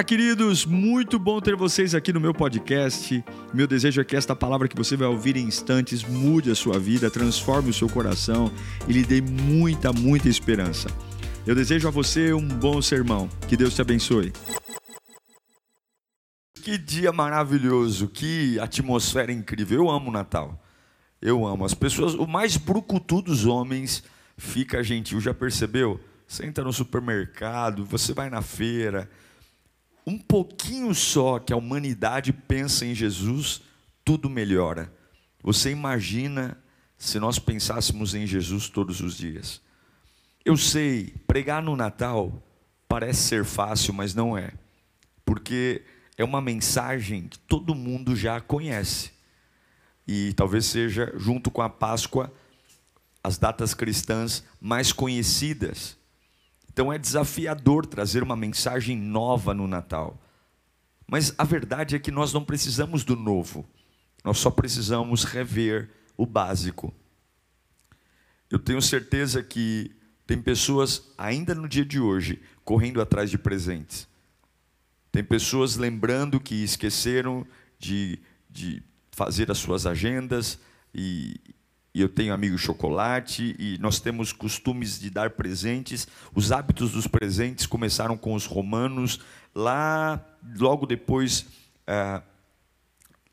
Olá, queridos, muito bom ter vocês aqui no meu podcast. Meu desejo é que esta palavra que você vai ouvir em instantes mude a sua vida, transforme o seu coração e lhe dê muita, muita esperança. Eu desejo a você um bom sermão. Que Deus te abençoe. Que dia maravilhoso, que atmosfera incrível. Eu amo o Natal. Eu amo. As pessoas, o mais brucutu dos homens fica gentil. Já percebeu? Você entra no supermercado, você vai na feira, um pouquinho só que a humanidade pensa em Jesus, tudo melhora. Você imagina se nós pensássemos em Jesus todos os dias? Eu sei, pregar no Natal parece ser fácil, mas não é, porque é uma mensagem que todo mundo já conhece, e talvez seja, junto com a Páscoa, as datas cristãs mais conhecidas. Então é desafiador trazer uma mensagem nova no Natal. Mas a verdade é que nós não precisamos do novo, nós só precisamos rever o básico. Eu tenho certeza que tem pessoas, ainda no dia de hoje, correndo atrás de presentes. Tem pessoas lembrando que esqueceram de, de fazer as suas agendas e, e eu tenho amigo chocolate, e nós temos costumes de dar presentes. Os hábitos dos presentes começaram com os romanos, lá, logo depois ah,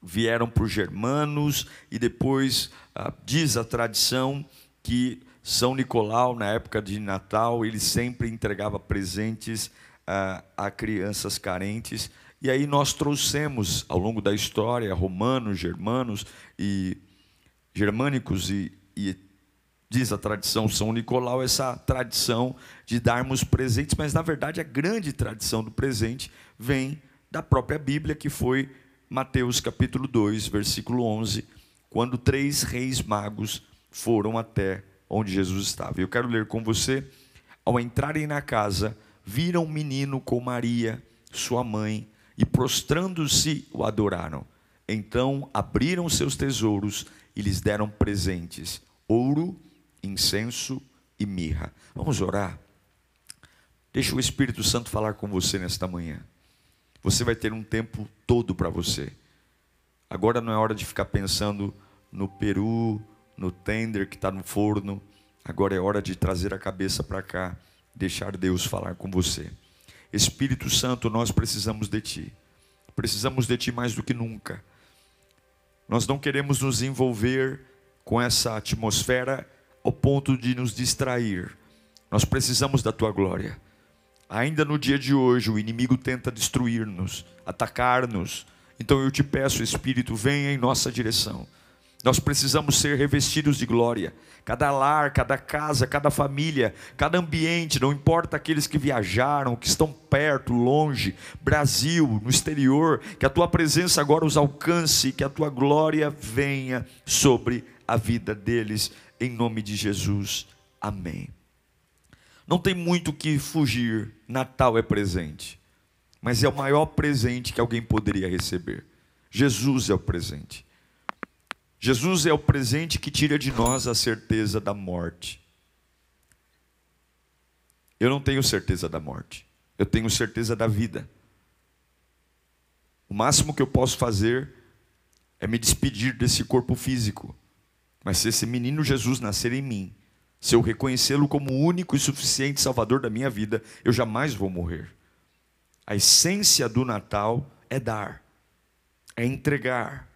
vieram para os germanos, e depois ah, diz a tradição que São Nicolau, na época de Natal, ele sempre entregava presentes ah, a crianças carentes. E aí nós trouxemos, ao longo da história, romanos, germanos e germânicos e, e diz a tradição São Nicolau, essa tradição de darmos presentes, mas na verdade a grande tradição do presente vem da própria Bíblia, que foi Mateus capítulo 2, versículo 11, quando três reis magos foram até onde Jesus estava. Eu quero ler com você. Ao entrarem na casa, viram um menino com Maria, sua mãe, e prostrando-se o adoraram. Então abriram seus tesouros e lhes deram presentes: ouro, incenso e mirra. Vamos orar? Deixa o Espírito Santo falar com você nesta manhã. Você vai ter um tempo todo para você. Agora não é hora de ficar pensando no peru, no tender que está no forno. Agora é hora de trazer a cabeça para cá, deixar Deus falar com você. Espírito Santo, nós precisamos de Ti. Precisamos de Ti mais do que nunca. Nós não queremos nos envolver com essa atmosfera ao ponto de nos distrair. Nós precisamos da tua glória. Ainda no dia de hoje, o inimigo tenta destruir-nos, atacar-nos. Então eu te peço, Espírito, venha em nossa direção. Nós precisamos ser revestidos de glória. Cada lar, cada casa, cada família, cada ambiente, não importa aqueles que viajaram, que estão perto, longe, Brasil, no exterior, que a tua presença agora os alcance, que a tua glória venha sobre a vida deles, em nome de Jesus. Amém. Não tem muito que fugir, Natal é presente, mas é o maior presente que alguém poderia receber. Jesus é o presente. Jesus é o presente que tira de nós a certeza da morte. Eu não tenho certeza da morte, eu tenho certeza da vida. O máximo que eu posso fazer é me despedir desse corpo físico. Mas se esse menino Jesus nascer em mim, se eu reconhecê-lo como o único e suficiente Salvador da minha vida, eu jamais vou morrer. A essência do Natal é dar, é entregar,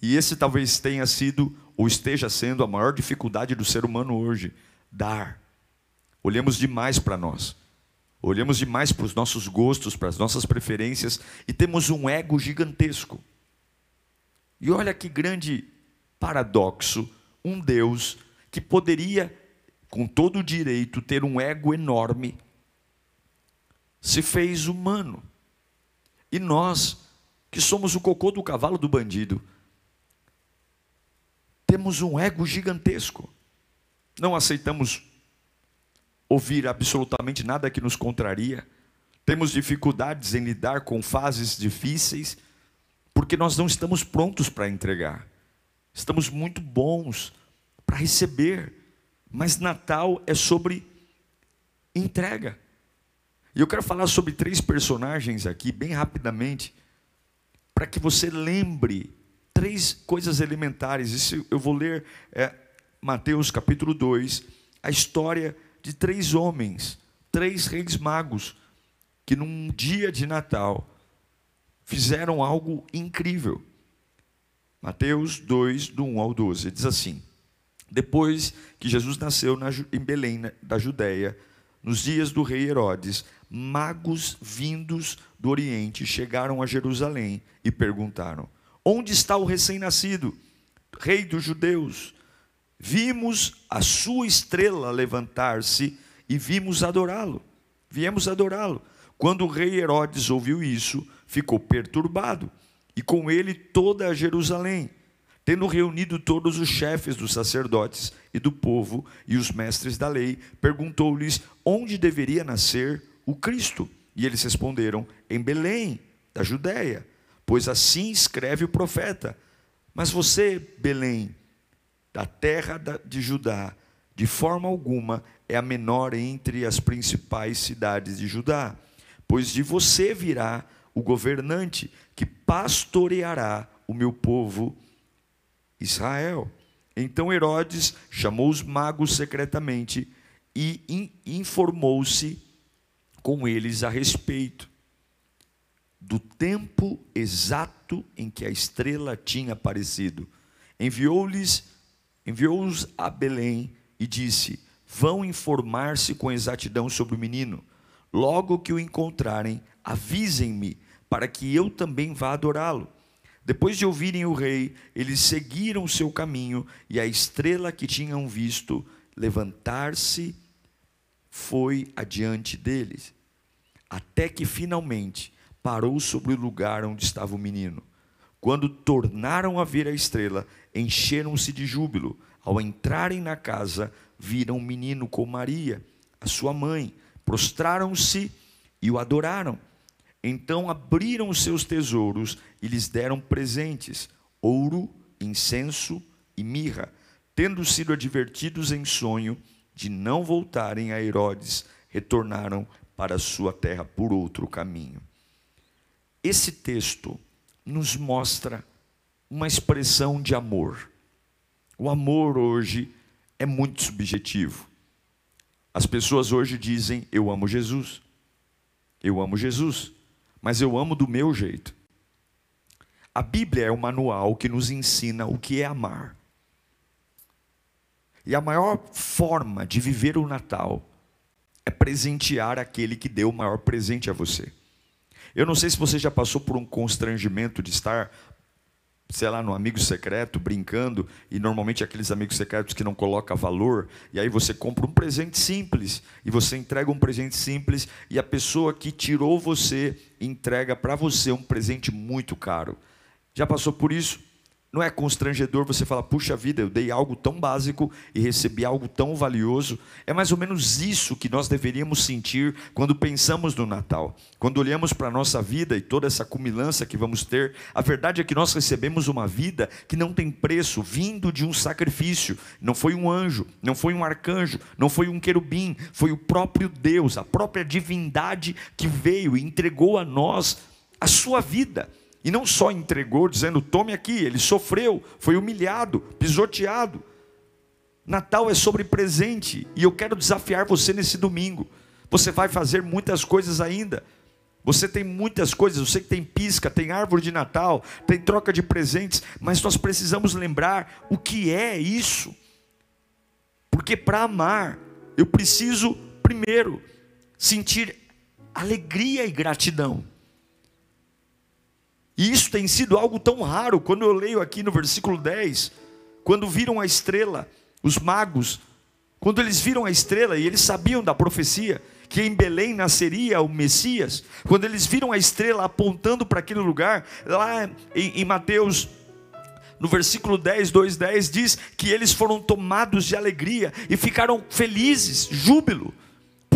e esse talvez tenha sido ou esteja sendo a maior dificuldade do ser humano hoje: dar. Olhamos demais para nós. Olhamos demais para os nossos gostos, para as nossas preferências e temos um ego gigantesco. E olha que grande paradoxo, um Deus que poderia, com todo o direito, ter um ego enorme, se fez humano. E nós, que somos o cocô do cavalo do bandido, temos um ego gigantesco. Não aceitamos ouvir absolutamente nada que nos contraria. Temos dificuldades em lidar com fases difíceis, porque nós não estamos prontos para entregar. Estamos muito bons para receber, mas Natal é sobre entrega. E eu quero falar sobre três personagens aqui, bem rapidamente, para que você lembre três coisas elementares. Isso eu vou ler é, Mateus capítulo 2, a história de três homens, três reis magos, que num dia de Natal fizeram algo incrível. Mateus 2, do 1 ao 12, diz assim: Depois que Jesus nasceu em Belém, da Judéia, nos dias do rei Herodes, magos vindos do Oriente chegaram a Jerusalém e perguntaram: Onde está o recém-nascido, rei dos judeus? Vimos a sua estrela levantar-se e vimos adorá-lo. Viemos adorá-lo. Quando o rei Herodes ouviu isso, ficou perturbado e com ele toda a Jerusalém. Tendo reunido todos os chefes dos sacerdotes e do povo e os mestres da lei, perguntou-lhes onde deveria nascer o Cristo. E eles responderam: Em Belém, da Judéia, pois assim escreve o profeta. Mas você, Belém, da terra de Judá, de forma alguma é a menor entre as principais cidades de Judá, pois de você virá o governante que pastoreará o meu povo Israel. Então Herodes chamou os magos secretamente e informou-se com eles a respeito do tempo exato em que a estrela tinha aparecido. Enviou-lhes, enviou-os a Belém e disse: Vão informar-se com exatidão sobre o menino. Logo que o encontrarem, avisem-me para que eu também vá adorá-lo. Depois de ouvirem o rei, eles seguiram seu caminho, e a estrela que tinham visto levantar-se foi adiante deles, até que finalmente parou sobre o lugar onde estava o menino. Quando tornaram a ver a estrela, encheram-se de júbilo. Ao entrarem na casa, viram o menino com Maria, a sua mãe, prostraram-se e o adoraram. Então abriram seus tesouros e lhes deram presentes: ouro, incenso e mirra, tendo sido advertidos em sonho de não voltarem a Herodes, retornaram para sua terra por outro caminho. Esse texto nos mostra uma expressão de amor. O amor hoje é muito subjetivo. As pessoas hoje dizem: Eu amo Jesus. Eu amo Jesus mas eu amo do meu jeito. A Bíblia é o manual que nos ensina o que é amar. E a maior forma de viver o Natal é presentear aquele que deu o maior presente a você. Eu não sei se você já passou por um constrangimento de estar sei lá, no amigo secreto, brincando, e normalmente aqueles amigos secretos que não colocam valor, e aí você compra um presente simples, e você entrega um presente simples, e a pessoa que tirou você entrega para você um presente muito caro. Já passou por isso? Não é constrangedor você falar, puxa vida, eu dei algo tão básico e recebi algo tão valioso? É mais ou menos isso que nós deveríamos sentir quando pensamos no Natal. Quando olhamos para a nossa vida e toda essa cumilança que vamos ter, a verdade é que nós recebemos uma vida que não tem preço, vindo de um sacrifício. Não foi um anjo, não foi um arcanjo, não foi um querubim, foi o próprio Deus, a própria divindade que veio e entregou a nós a sua vida. E não só entregou, dizendo: tome aqui, ele sofreu, foi humilhado, pisoteado. Natal é sobre presente, e eu quero desafiar você nesse domingo. Você vai fazer muitas coisas ainda. Você tem muitas coisas, sei que tem pisca, tem árvore de Natal, tem troca de presentes, mas nós precisamos lembrar o que é isso. Porque para amar, eu preciso primeiro sentir alegria e gratidão. E isso tem sido algo tão raro, quando eu leio aqui no versículo 10, quando viram a estrela, os magos, quando eles viram a estrela e eles sabiam da profecia, que em Belém nasceria o Messias, quando eles viram a estrela apontando para aquele lugar, lá em, em Mateus no versículo 10, 2, 10 diz que eles foram tomados de alegria e ficaram felizes, júbilo.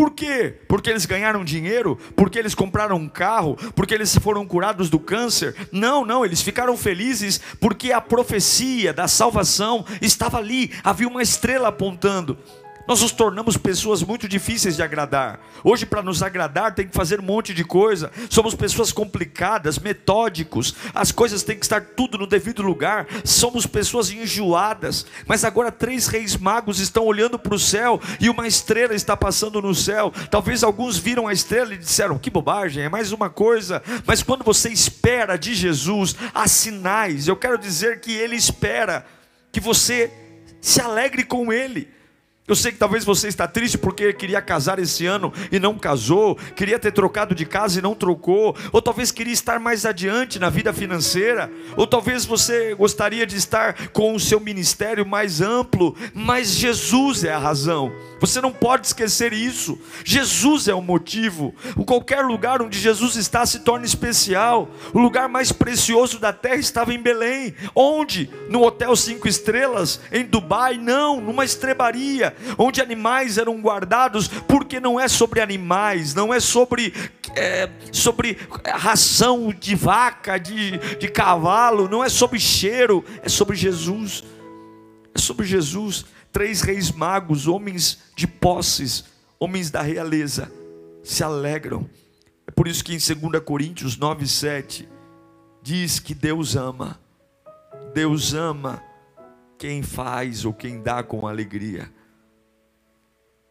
Por quê? Porque eles ganharam dinheiro? Porque eles compraram um carro? Porque eles foram curados do câncer? Não, não, eles ficaram felizes porque a profecia da salvação estava ali, havia uma estrela apontando. Nós nos tornamos pessoas muito difíceis de agradar. Hoje, para nos agradar, tem que fazer um monte de coisa. Somos pessoas complicadas, metódicos. As coisas têm que estar tudo no devido lugar. Somos pessoas enjoadas. Mas agora, três reis magos estão olhando para o céu e uma estrela está passando no céu. Talvez alguns viram a estrela e disseram: que bobagem, é mais uma coisa. Mas quando você espera de Jesus, há sinais. Eu quero dizer que Ele espera que você se alegre com Ele. Eu sei que talvez você está triste porque queria casar esse ano e não casou, queria ter trocado de casa e não trocou, ou talvez queria estar mais adiante na vida financeira, ou talvez você gostaria de estar com o seu ministério mais amplo, mas Jesus é a razão. Você não pode esquecer isso. Jesus é o motivo. Qualquer lugar onde Jesus está se torna especial. O lugar mais precioso da terra estava em Belém. Onde? No hotel cinco estrelas em Dubai? Não, numa estrebaria onde animais eram guardados, porque não é sobre animais, não é sobre, é, sobre ração de vaca, de, de cavalo, não é sobre cheiro, é sobre Jesus. É sobre Jesus. Três reis magos, homens de posses, homens da realeza, se alegram. É por isso que em 2 Coríntios 9, 7 diz que Deus ama, Deus ama quem faz ou quem dá com alegria.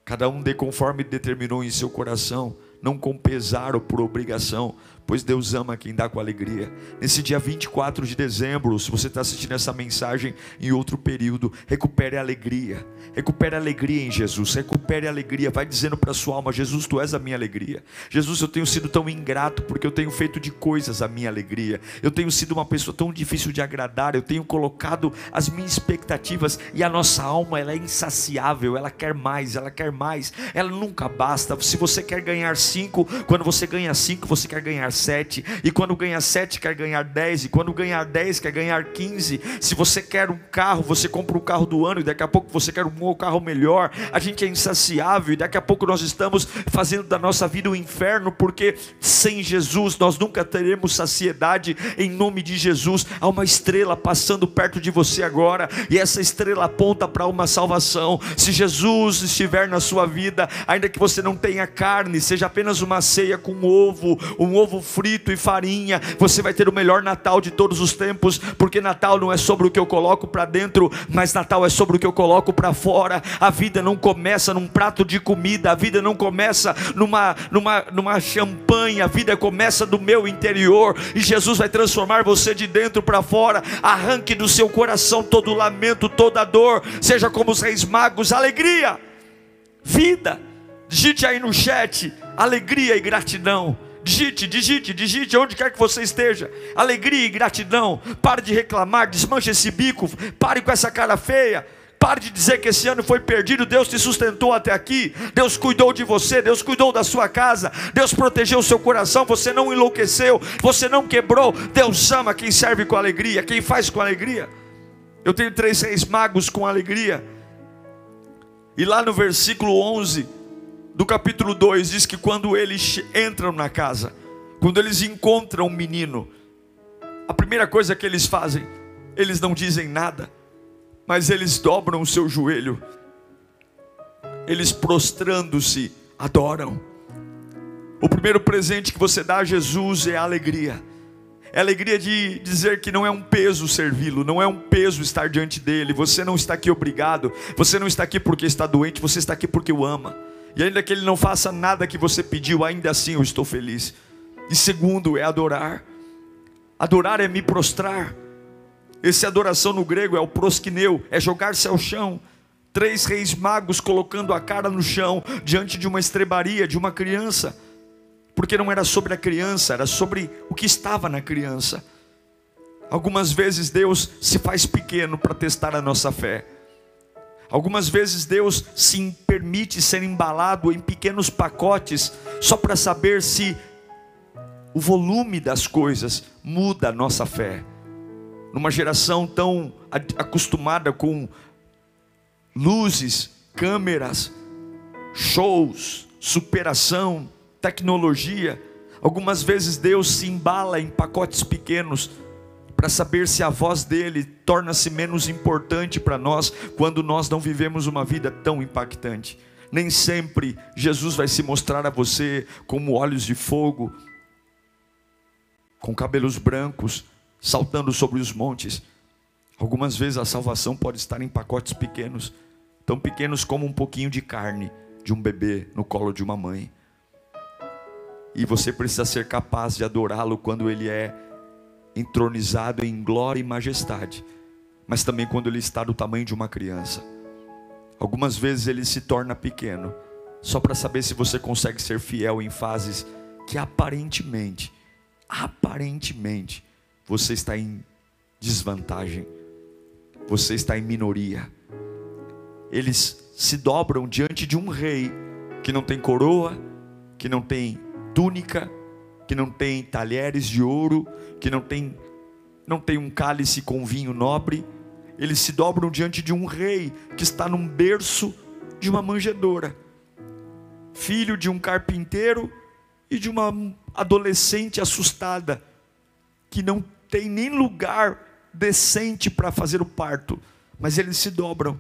Cada um dê conforme determinou em seu coração, não com pesar ou por obrigação, pois Deus ama quem dá com alegria. Nesse dia 24 de dezembro, se você está assistindo essa mensagem em outro período, recupere a alegria, recupere a alegria em Jesus, recupere a alegria, vai dizendo para sua alma: Jesus, tu és a minha alegria. Jesus, eu tenho sido tão ingrato porque eu tenho feito de coisas a minha alegria, eu tenho sido uma pessoa tão difícil de agradar, eu tenho colocado as minhas expectativas e a nossa alma ela é insaciável, ela quer mais, ela quer mais, ela nunca basta. Se você quer ganhar cinco, quando você ganha cinco, você quer ganhar sete, e quando ganha sete quer ganhar dez, e quando ganhar dez quer ganhar quinze. Se você quer um carro, você compra o um carro do ano, e daqui a pouco você quer um carro melhor. A gente é insaciável, e daqui a pouco nós estamos fazendo da nossa vida um inferno, porque sem Jesus nós nunca teremos saciedade. Em nome de Jesus, há uma estrela passando perto de você agora, e essa estrela aponta para uma salvação. Se Jesus estiver na sua vida, ainda que você não tenha carne, seja apenas uma ceia com ovo, um ovo frito e farinha, você vai ter o melhor Natal de todos os tempos, porque Natal não é sobre o que eu coloco para dentro, mas Natal é sobre o que eu coloco para fora. A vida não começa num prato de comida, a vida não começa numa, numa, numa champanhe, a vida começa do meu interior, e Jesus vai transformar você de dentro para fora. Arranque do seu coração todo lamento, toda dor, seja como os reis magos, alegria, vida. Digite aí no chat, alegria e gratidão. Digite, digite, digite, onde quer que você esteja. Alegria e gratidão. Pare de reclamar, desmanche esse bico. Pare com essa cara feia. Pare de dizer que esse ano foi perdido. Deus te sustentou até aqui. Deus cuidou de você. Deus cuidou da sua casa. Deus protegeu o seu coração. Você não enlouqueceu. Você não quebrou. Deus ama quem serve com alegria. Quem faz com alegria. Eu tenho três reis magos com alegria. E lá no versículo 11 do capítulo 2 diz que quando eles entram na casa, quando eles encontram o menino, a primeira coisa que eles fazem, eles não dizem nada, mas eles dobram o seu joelho, eles prostrando-se, adoram. O primeiro presente que você dá a Jesus é a alegria. É a alegria de dizer que não é um peso servi-lo, não é um peso estar diante dele. Você não está aqui obrigado, você não está aqui porque está doente, você está aqui porque o ama. E ainda que ele não faça nada que você pediu, ainda assim eu estou feliz. E segundo é adorar. Adorar é me prostrar. Esse adoração no grego é o prosquineu, é jogar-se ao chão. Três reis magos colocando a cara no chão diante de uma estrebaria de uma criança. Porque não era sobre a criança, era sobre o que estava na criança. Algumas vezes Deus se faz pequeno para testar a nossa fé. Algumas vezes Deus se permite ser embalado em pequenos pacotes só para saber se o volume das coisas muda a nossa fé. Numa geração tão acostumada com luzes, câmeras, shows, superação, tecnologia, algumas vezes Deus se embala em pacotes pequenos para saber se a voz dele torna-se menos importante para nós quando nós não vivemos uma vida tão impactante. Nem sempre Jesus vai se mostrar a você como olhos de fogo, com cabelos brancos, saltando sobre os montes. Algumas vezes a salvação pode estar em pacotes pequenos, tão pequenos como um pouquinho de carne de um bebê no colo de uma mãe. E você precisa ser capaz de adorá-lo quando ele é entronizado em glória e majestade, mas também quando ele está do tamanho de uma criança. Algumas vezes ele se torna pequeno, só para saber se você consegue ser fiel em fases que aparentemente, aparentemente, você está em desvantagem, você está em minoria. Eles se dobram diante de um rei que não tem coroa, que não tem túnica, que não tem talheres de ouro, que não tem não tem um cálice com vinho nobre. Eles se dobram diante de um rei que está num berço de uma manjedoura, filho de um carpinteiro e de uma adolescente assustada que não tem nem lugar decente para fazer o parto, mas eles se dobram,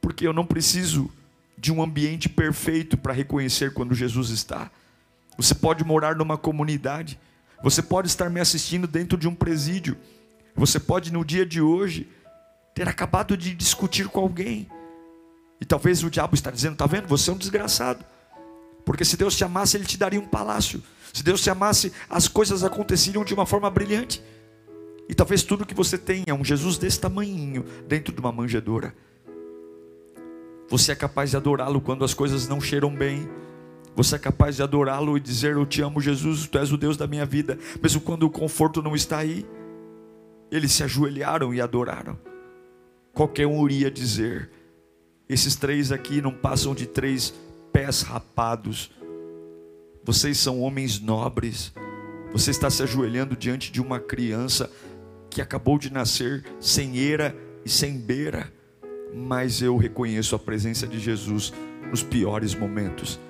porque eu não preciso de um ambiente perfeito para reconhecer quando Jesus está. Você pode morar numa comunidade, você pode estar me assistindo dentro de um presídio, você pode no dia de hoje ter acabado de discutir com alguém, e talvez o diabo está dizendo: está vendo, você é um desgraçado, porque se Deus te amasse, Ele te daria um palácio, se Deus te amasse, as coisas aconteceriam de uma forma brilhante. E talvez tudo que você tenha é um Jesus desse tamanhinho dentro de uma manjedoura. Você é capaz de adorá-lo quando as coisas não cheiram bem. Você é capaz de adorá-lo e dizer: Eu te amo, Jesus, tu és o Deus da minha vida, mesmo quando o conforto não está aí. Eles se ajoelharam e adoraram. Qualquer um iria dizer: Esses três aqui não passam de três pés rapados. Vocês são homens nobres. Você está se ajoelhando diante de uma criança que acabou de nascer sem eira e sem beira, mas eu reconheço a presença de Jesus nos piores momentos.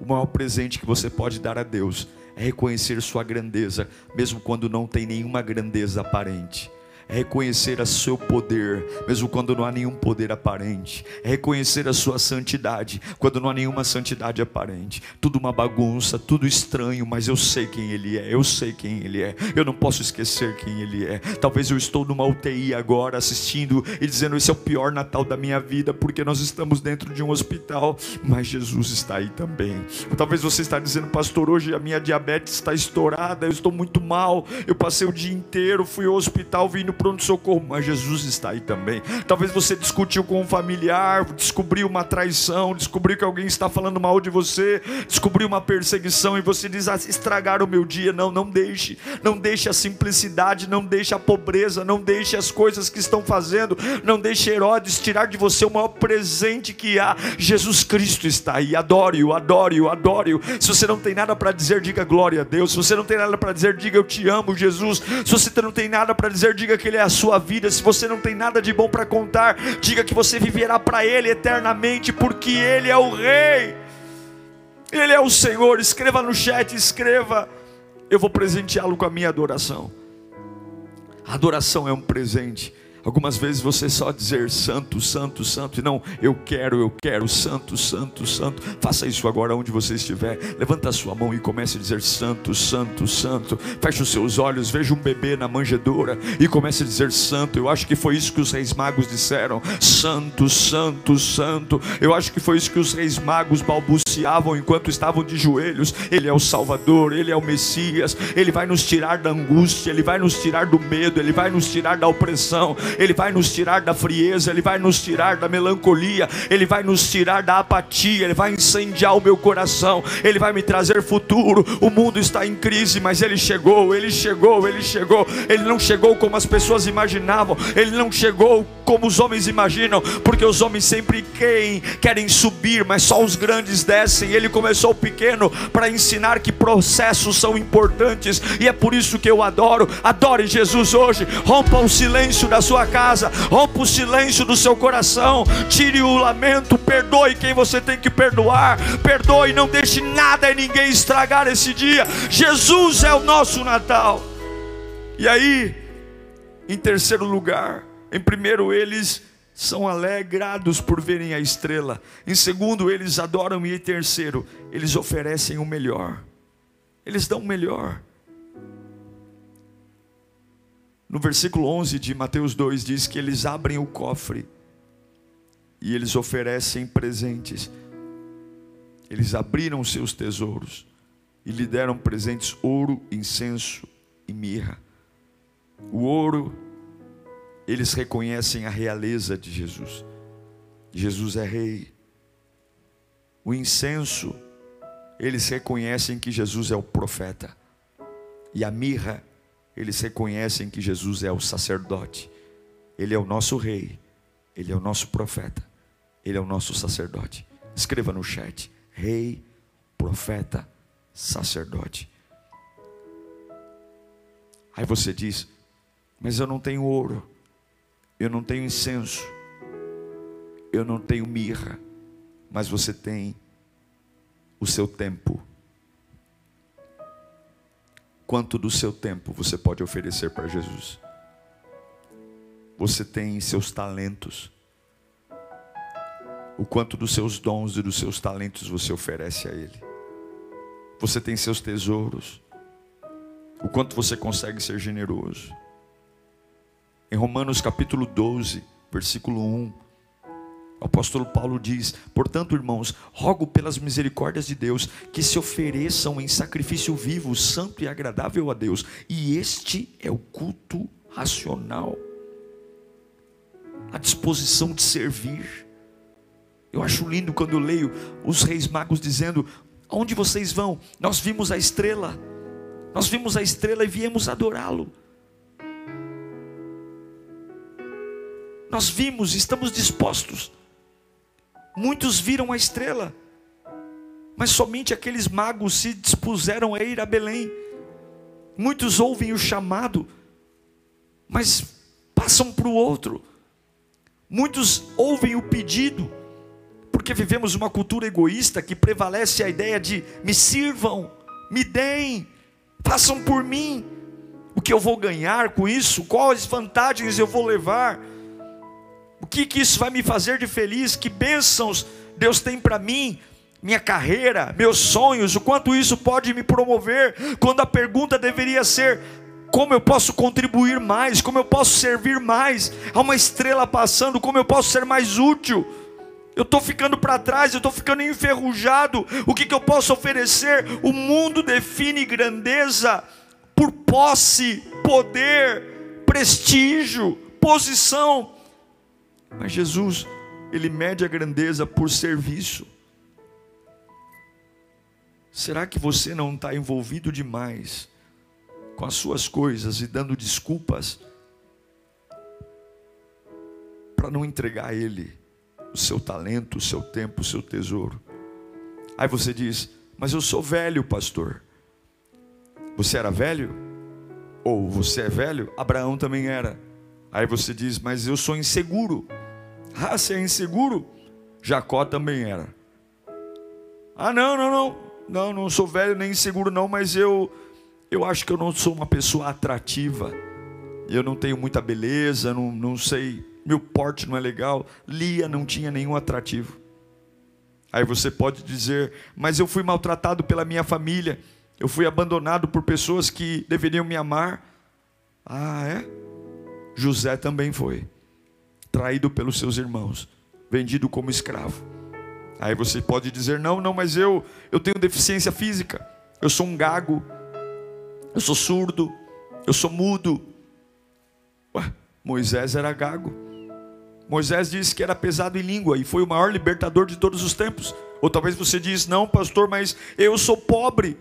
O maior presente que você pode dar a Deus é reconhecer Sua grandeza, mesmo quando não tem nenhuma grandeza aparente é reconhecer o seu poder, mesmo quando não há nenhum poder aparente, é reconhecer a sua santidade, quando não há nenhuma santidade aparente. Tudo uma bagunça, tudo estranho, mas eu sei quem Ele é, eu sei quem Ele é, eu não posso esquecer quem Ele é. Talvez eu estou numa UTI agora assistindo e dizendo: Esse é o pior Natal da minha vida, porque nós estamos dentro de um hospital, mas Jesus está aí também. Talvez você está dizendo, pastor, hoje a minha diabetes está estourada, eu estou muito mal, eu passei o dia inteiro, fui ao hospital vindo pronto-socorro, mas Jesus está aí também. Talvez você discutiu com um familiar, descobriu uma traição, descobriu que alguém está falando mal de você, descobriu uma perseguição e você diz: ah, estragar o meu dia. Não, não deixe, não deixe a simplicidade, não deixe a pobreza, não deixe as coisas que estão fazendo, não deixe Herodes tirar de você o maior presente que há. Jesus Cristo está aí. Adore-o, adore-o, adore-o. Se você não tem nada para dizer, diga glória a Deus. Se você não tem nada para dizer, diga eu te amo, Jesus. Se você não tem nada para dizer, diga que ele é a sua vida. Se você não tem nada de bom para contar, diga que você viverá para Ele eternamente, porque Ele é o Rei, Ele é o Senhor. Escreva no chat, escreva. Eu vou presenteá-lo com a minha adoração. Adoração é um presente. Algumas vezes você só dizer santo, santo, santo, e não, eu quero, eu quero, santo, santo, santo. Faça isso agora onde você estiver. Levanta a sua mão e comece a dizer santo, santo, santo. Feche os seus olhos, veja um bebê na manjedoura e comece a dizer santo. Eu acho que foi isso que os reis magos disseram: santo, santo, santo. Eu acho que foi isso que os reis magos balbuciavam enquanto estavam de joelhos. Ele é o Salvador, ele é o Messias, ele vai nos tirar da angústia, ele vai nos tirar do medo, ele vai nos tirar da opressão. Ele vai nos tirar da frieza, Ele vai nos tirar da melancolia, Ele vai nos tirar da apatia, Ele vai incendiar o meu coração, Ele vai me trazer futuro. O mundo está em crise, mas Ele chegou, Ele chegou, Ele chegou. Ele não chegou como as pessoas imaginavam, Ele não chegou como os homens imaginam, porque os homens sempre querem, querem subir, mas só os grandes descem. Ele começou pequeno para ensinar que processos são importantes, e é por isso que eu adoro. Adore Jesus hoje, rompa o silêncio da sua sua casa, rompa o silêncio do seu coração, tire o lamento, perdoe quem você tem que perdoar, perdoe, não deixe nada e ninguém estragar esse dia. Jesus é o nosso Natal. E aí, Em terceiro lugar, em primeiro, eles são alegrados por verem a estrela. Em segundo, eles adoram. E em terceiro, eles oferecem o melhor. Eles dão o melhor. No versículo 11 de Mateus 2 diz que eles abrem o cofre e eles oferecem presentes. Eles abriram seus tesouros e lhe deram presentes ouro, incenso e mirra. O ouro, eles reconhecem a realeza de Jesus. Jesus é rei. O incenso, eles reconhecem que Jesus é o profeta. E a mirra, eles reconhecem que Jesus é o sacerdote. Ele é o nosso rei, ele é o nosso profeta, ele é o nosso sacerdote. Escreva no chat: rei, profeta, sacerdote. Aí você diz: Mas eu não tenho ouro, eu não tenho incenso, eu não tenho mirra, mas você tem o seu tempo Quanto do seu tempo você pode oferecer para Jesus? Você tem seus talentos. O quanto dos seus dons e dos seus talentos você oferece a Ele? Você tem seus tesouros. O quanto você consegue ser generoso. Em Romanos capítulo 12, versículo 1, o apóstolo Paulo diz: Portanto, irmãos, rogo pelas misericórdias de Deus que se ofereçam em sacrifício vivo, santo e agradável a Deus, e este é o culto racional, a disposição de servir. Eu acho lindo quando eu leio os reis magos dizendo: Aonde vocês vão? Nós vimos a estrela, nós vimos a estrela e viemos adorá-lo. Nós vimos, estamos dispostos. Muitos viram a estrela, mas somente aqueles magos se dispuseram a ir a Belém. Muitos ouvem o chamado, mas passam para o outro. Muitos ouvem o pedido, porque vivemos uma cultura egoísta que prevalece a ideia de me sirvam, me deem, façam por mim. O que eu vou ganhar com isso? Quais vantagens eu vou levar? Que, que isso vai me fazer de feliz? Que bênçãos Deus tem para mim? Minha carreira, meus sonhos, o quanto isso pode me promover? Quando a pergunta deveria ser: como eu posso contribuir mais? Como eu posso servir mais? Há uma estrela passando, como eu posso ser mais útil? Eu estou ficando para trás, eu estou ficando enferrujado. O que, que eu posso oferecer? O mundo define grandeza por posse, poder, prestígio, posição. Mas Jesus, ele mede a grandeza por serviço. Será que você não está envolvido demais com as suas coisas e dando desculpas para não entregar a Ele o seu talento, o seu tempo, o seu tesouro? Aí você diz: Mas eu sou velho, pastor. Você era velho? Ou você é velho? Abraão também era. Aí você diz: Mas eu sou inseguro. Ah, você é inseguro? Jacó também era. Ah, não, não, não. Não, não sou velho nem inseguro, não, mas eu, eu acho que eu não sou uma pessoa atrativa. Eu não tenho muita beleza, não, não sei, meu porte não é legal. Lia não tinha nenhum atrativo. Aí você pode dizer, mas eu fui maltratado pela minha família, eu fui abandonado por pessoas que deveriam me amar. Ah, é? José também foi traído pelos seus irmãos, vendido como escravo. Aí você pode dizer: "Não, não, mas eu eu tenho deficiência física. Eu sou um gago. Eu sou surdo. Eu sou mudo." Ué, Moisés era gago. Moisés disse que era pesado em língua e foi o maior libertador de todos os tempos. Ou talvez você diz: "Não, pastor, mas eu sou pobre.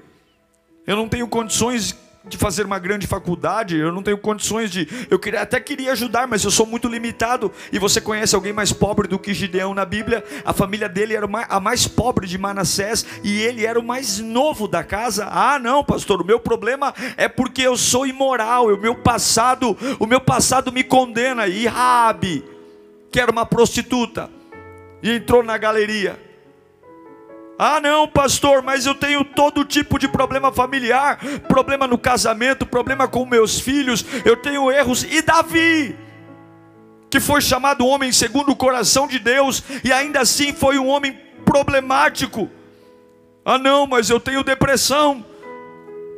Eu não tenho condições de fazer uma grande faculdade, eu não tenho condições de. Eu queria, até queria ajudar, mas eu sou muito limitado. E você conhece alguém mais pobre do que Gideão na Bíblia? A família dele era a mais pobre de Manassés e ele era o mais novo da casa. Ah, não, pastor, o meu problema é porque eu sou imoral, o meu passado, o meu passado me condena. E Rabi, que era uma prostituta, e entrou na galeria. Ah, não, pastor, mas eu tenho todo tipo de problema familiar, problema no casamento, problema com meus filhos, eu tenho erros. E Davi, que foi chamado homem segundo o coração de Deus, e ainda assim foi um homem problemático. Ah, não, mas eu tenho depressão.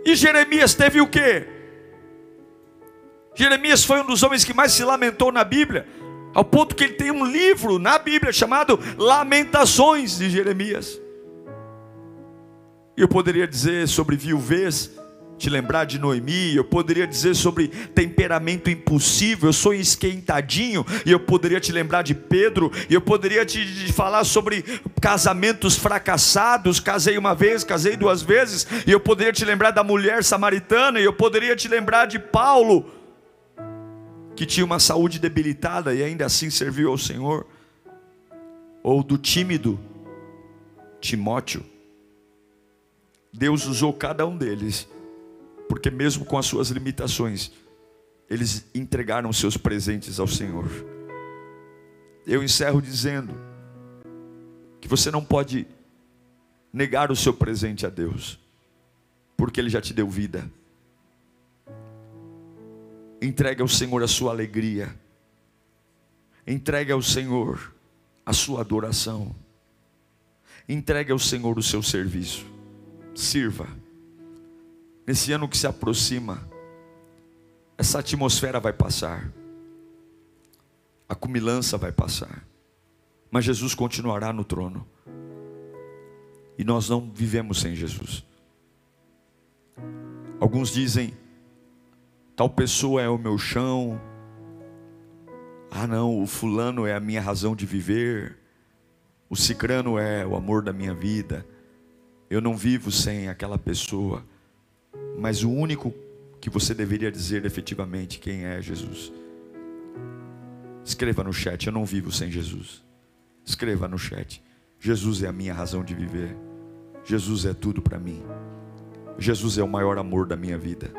E Jeremias teve o quê? Jeremias foi um dos homens que mais se lamentou na Bíblia, ao ponto que ele tem um livro na Bíblia chamado Lamentações de Jeremias. Eu poderia dizer sobre viuvez, te lembrar de Noemi, eu poderia dizer sobre temperamento impossível, eu sou esquentadinho, e eu poderia te lembrar de Pedro, e eu poderia te falar sobre casamentos fracassados, casei uma vez, casei duas vezes, e eu poderia te lembrar da mulher samaritana, e eu poderia te lembrar de Paulo, que tinha uma saúde debilitada e ainda assim serviu ao Senhor, ou do tímido Timóteo, Deus usou cada um deles, porque mesmo com as suas limitações, eles entregaram seus presentes ao Senhor. Eu encerro dizendo que você não pode negar o seu presente a Deus, porque Ele já te deu vida. Entregue ao Senhor a sua alegria, entregue ao Senhor a sua adoração, entregue ao Senhor o seu serviço sirva. Nesse ano que se aproxima, essa atmosfera vai passar, a cumilança vai passar, mas Jesus continuará no trono, e nós não vivemos sem Jesus. Alguns dizem, tal pessoa é o meu chão, ah não, o fulano é a minha razão de viver, o cicrano é o amor da minha vida. Eu não vivo sem aquela pessoa, mas o único que você deveria dizer efetivamente quem é Jesus. Escreva no chat, eu não vivo sem Jesus. Escreva no chat. Jesus é a minha razão de viver. Jesus é tudo para mim. Jesus é o maior amor da minha vida.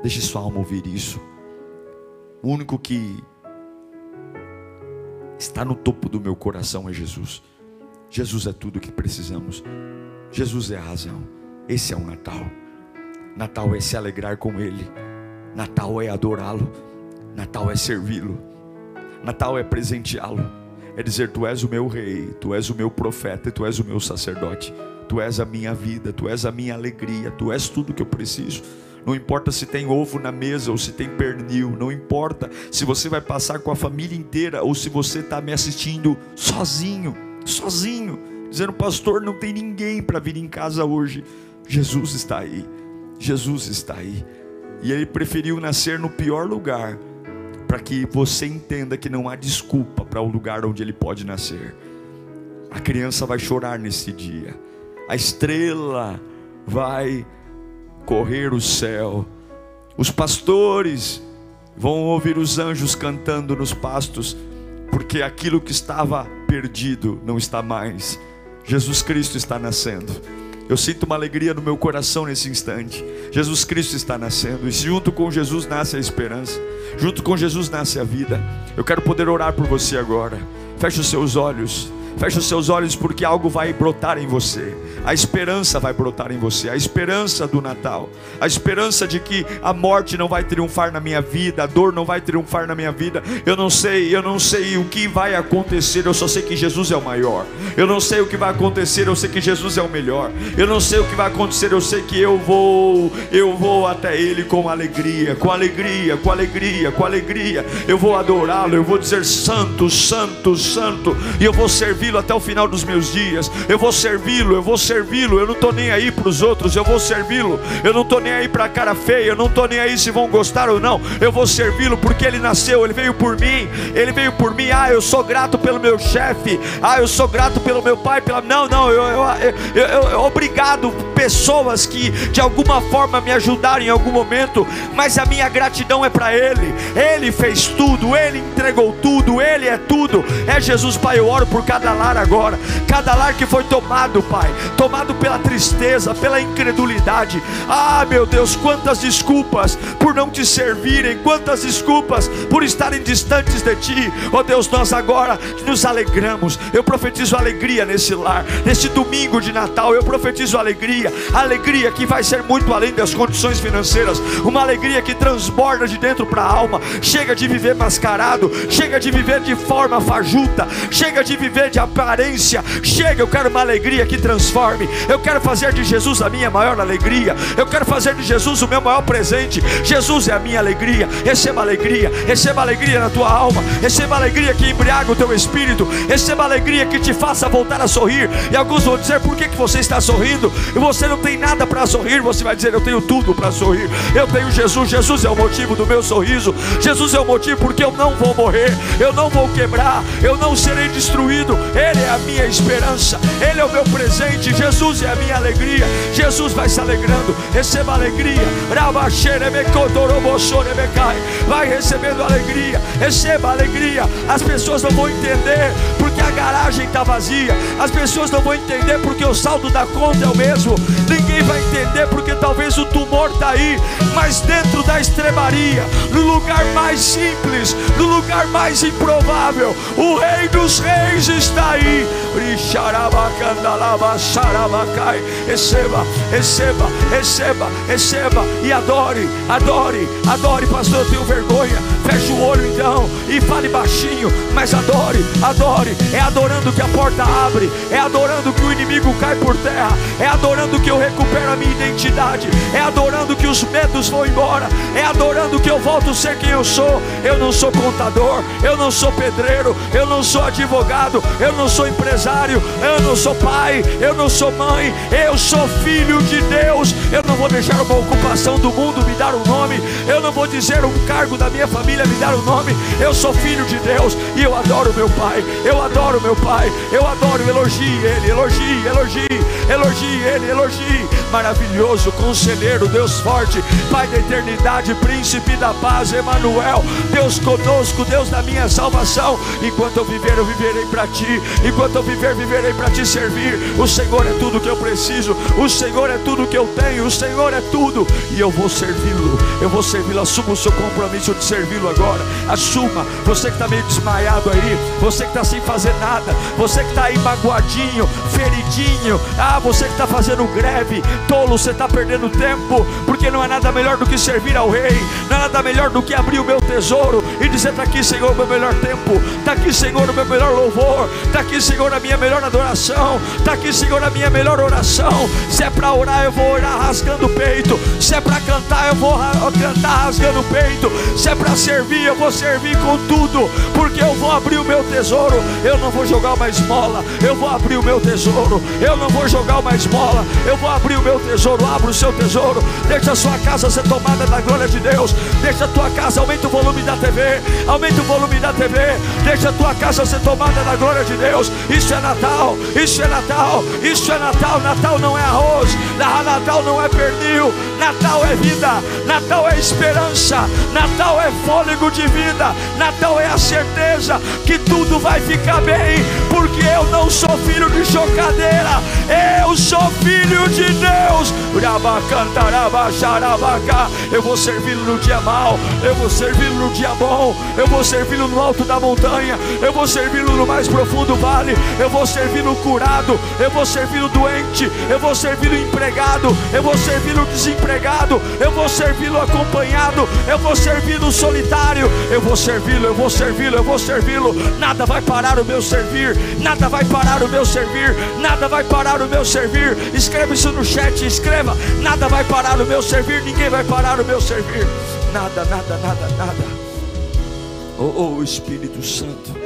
Deixe sua alma ouvir isso. O único que está no topo do meu coração é Jesus. Jesus é tudo que precisamos. Jesus é a razão. Esse é o Natal. Natal é se alegrar com Ele. Natal é adorá-lo. Natal é servi-lo. Natal é presenteá-lo. É dizer: Tu és o meu rei, Tu és o meu profeta, Tu és o meu sacerdote. Tu és a minha vida, Tu és a minha alegria, Tu és tudo que eu preciso. Não importa se tem ovo na mesa ou se tem pernil, não importa se você vai passar com a família inteira ou se você está me assistindo sozinho, sozinho dizendo: Pastor, não tem ninguém para vir em casa hoje. Jesus está aí, Jesus está aí. E ele preferiu nascer no pior lugar, para que você entenda que não há desculpa para o lugar onde ele pode nascer. A criança vai chorar nesse dia, a estrela vai correr o céu, os pastores vão ouvir os anjos cantando nos pastos, porque aquilo que estava perdido não está mais Jesus Cristo está nascendo. Eu sinto uma alegria no meu coração nesse instante. Jesus Cristo está nascendo, e junto com Jesus nasce a esperança, junto com Jesus nasce a vida. Eu quero poder orar por você agora. Feche os seus olhos. Feche os seus olhos porque algo vai brotar em você. A esperança vai brotar em você, a esperança do Natal, a esperança de que a morte não vai triunfar na minha vida, a dor não vai triunfar na minha vida. Eu não sei, eu não sei o que vai acontecer, eu só sei que Jesus é o maior. Eu não sei o que vai acontecer, eu sei que Jesus é o melhor. Eu não sei o que vai acontecer, eu sei que eu vou, eu vou até ele com alegria, com alegria, com alegria, com alegria. Eu vou adorá-lo, eu vou dizer santo, santo, santo, e eu vou servir servi-lo até o final dos meus dias. Eu vou servi-lo, eu vou servi-lo. Eu não estou nem aí para os outros, eu vou servi-lo. Eu não estou nem aí para a cara feia, eu não estou nem aí se vão gostar ou não. Eu vou servi-lo porque ele nasceu, ele veio por mim, ele veio por mim. Ah, eu sou grato pelo meu chefe. Ah, eu sou grato pelo meu pai. Pela... Não, não, eu, eu, eu, eu, eu obrigado pessoas que de alguma forma me ajudaram em algum momento, mas a minha gratidão é para Ele. Ele fez tudo, Ele entregou tudo, Ele é tudo. É Jesus, Pai. Eu oro por cada lar agora, cada lar que foi tomado, Pai, tomado pela tristeza, pela incredulidade. Ah, meu Deus, quantas desculpas por não te servirem, quantas desculpas por estarem distantes de Ti. Oh Deus, nós agora nos alegramos. Eu profetizo alegria nesse lar, nesse domingo de Natal. Eu profetizo alegria, alegria que vai ser muito além das condições financeiras, uma alegria que transborda de dentro para a alma. Chega de viver mascarado, chega de viver de forma fajuta, chega de viver de aparência. Chega, eu quero uma alegria que transforme. Eu quero fazer de Jesus a minha maior alegria. Eu quero fazer de Jesus o meu maior presente. Jesus é a minha alegria. Receba alegria, receba alegria na tua alma, receba alegria que embriaga o teu espírito, receba alegria que te faça voltar a sorrir. E alguns vão dizer: por que, que você está sorrindo? E você não tem nada para sorrir. Você vai dizer: eu tenho tudo para sorrir. Eu tenho Jesus. Jesus é o motivo do meu sorriso. Jesus é o motivo porque eu não vou morrer, eu não vou quebrar, eu não serei destruído. Ele é a minha esperança, Ele é o meu presente. Jesus é a minha alegria. Jesus vai se alegrando. Receba alegria. Vai recebendo alegria. Receba alegria. As pessoas não vão entender porque a garagem está vazia. As pessoas não vão entender porque o saldo da conta é o mesmo. Ninguém vai entender porque talvez o tumor está aí. Mas dentro da estrebaria, no lugar mais simples, no lugar mais improvável, o Rei dos Reis está aí. Receba, receba, receba, receba e adore, adore, adore, pastor. Eu tenho vergonha. Feche o olho então e fale baixinho, mas adore, adore. É adorando que a porta abre, é adorando que o inimigo cai por terra, é adorando que eu recupero a minha identidade, é adorando que os medos vão embora, é adorando que eu volto a ser quem eu sou. Eu não sou contador, eu não sou pedreiro, eu não sou advogado, eu não sou empresário, eu não sou pai, eu não sou mãe, eu sou filho de Deus. Eu não vou deixar uma ocupação do mundo me dar um nome, eu não vou dizer um cargo da minha família me dar um nome. Eu sou filho de Deus e eu adoro meu pai, eu adoro meu pai, eu adoro, elogie ele, elogie, elogie, elogie ele, elogie. Maravilhoso, conselheiro, Deus forte, Pai da eternidade, príncipe da paz, Emanuel, Deus conosco, Deus da minha salvação. Enquanto eu viver, eu viverei para ti. Enquanto eu viver, viverei para te servir. O Senhor é tudo que eu preciso. O Senhor é tudo que eu tenho. O Senhor é tudo e eu vou servi-lo. Eu vou servi-lo. Assuma o seu compromisso de servi-lo agora. Assuma. Você que está meio desmaiado aí, você que está sem fazer nada, você que está aí magoadinho, feridinho. Ah, você que está fazendo greve, tolo, você está perdendo tempo, porque não é nada melhor do que servir ao Rei. Não é nada melhor do que abrir o meu tesouro e dizer: está aqui, Senhor, o meu melhor tempo. Está aqui, Senhor, o meu melhor louvor. Está aqui, Senhor, a minha melhor adoração. Está aqui, Senhor, a minha melhor oração. Se é para orar, eu vou orar rasgando o peito. Se é para cantar, eu vou cantar rasgando o peito. Se é para servir, eu vou servir com tudo, porque eu vou abrir o meu tesouro. Eu não vou jogar uma esmola, eu vou abrir o meu tesouro. Eu não vou jogar uma esmola, eu vou abrir o meu tesouro. Abra o seu tesouro, deixa a sua casa ser tomada da glória de Deus. Deixa a tua casa, aumenta o volume da TV, aumenta o volume da TV. Deixa a tua casa ser tomada da glória de Deus. Isso é Natal, isso é Natal, isso é Natal. Natal não é arroz, Natal não é pernil, Natal é vida, Natal é esperança, Natal é fôlego de vida, Natal é a certeza que tudo vai ficar bem, porque eu não sou filho de chocadeira, eu sou filho de Deus. Eu vou servi-lo no dia mal, eu vou servi-lo no dia bom, eu vou servi-lo no alto da montanha, eu vou servi-lo no mais profundo vale, eu vou servi-lo curado, eu vou servi-lo doente, eu vou servi-lo empregado, eu vou servi-lo desempregado, eu vou servi-lo acompanhado, eu vou servi-lo solitário, eu vou servi-lo, eu vou servi-lo, eu vou servi-lo. Nada vai parar o meu servir, nada vai parar o meu servir, nada vai parar o meu servir. Escreva isso no chat, escreva. Nada vai parar o meu servir, ninguém vai parar o meu servir. Nada, nada, nada, nada. Oh, oh Espírito Santo.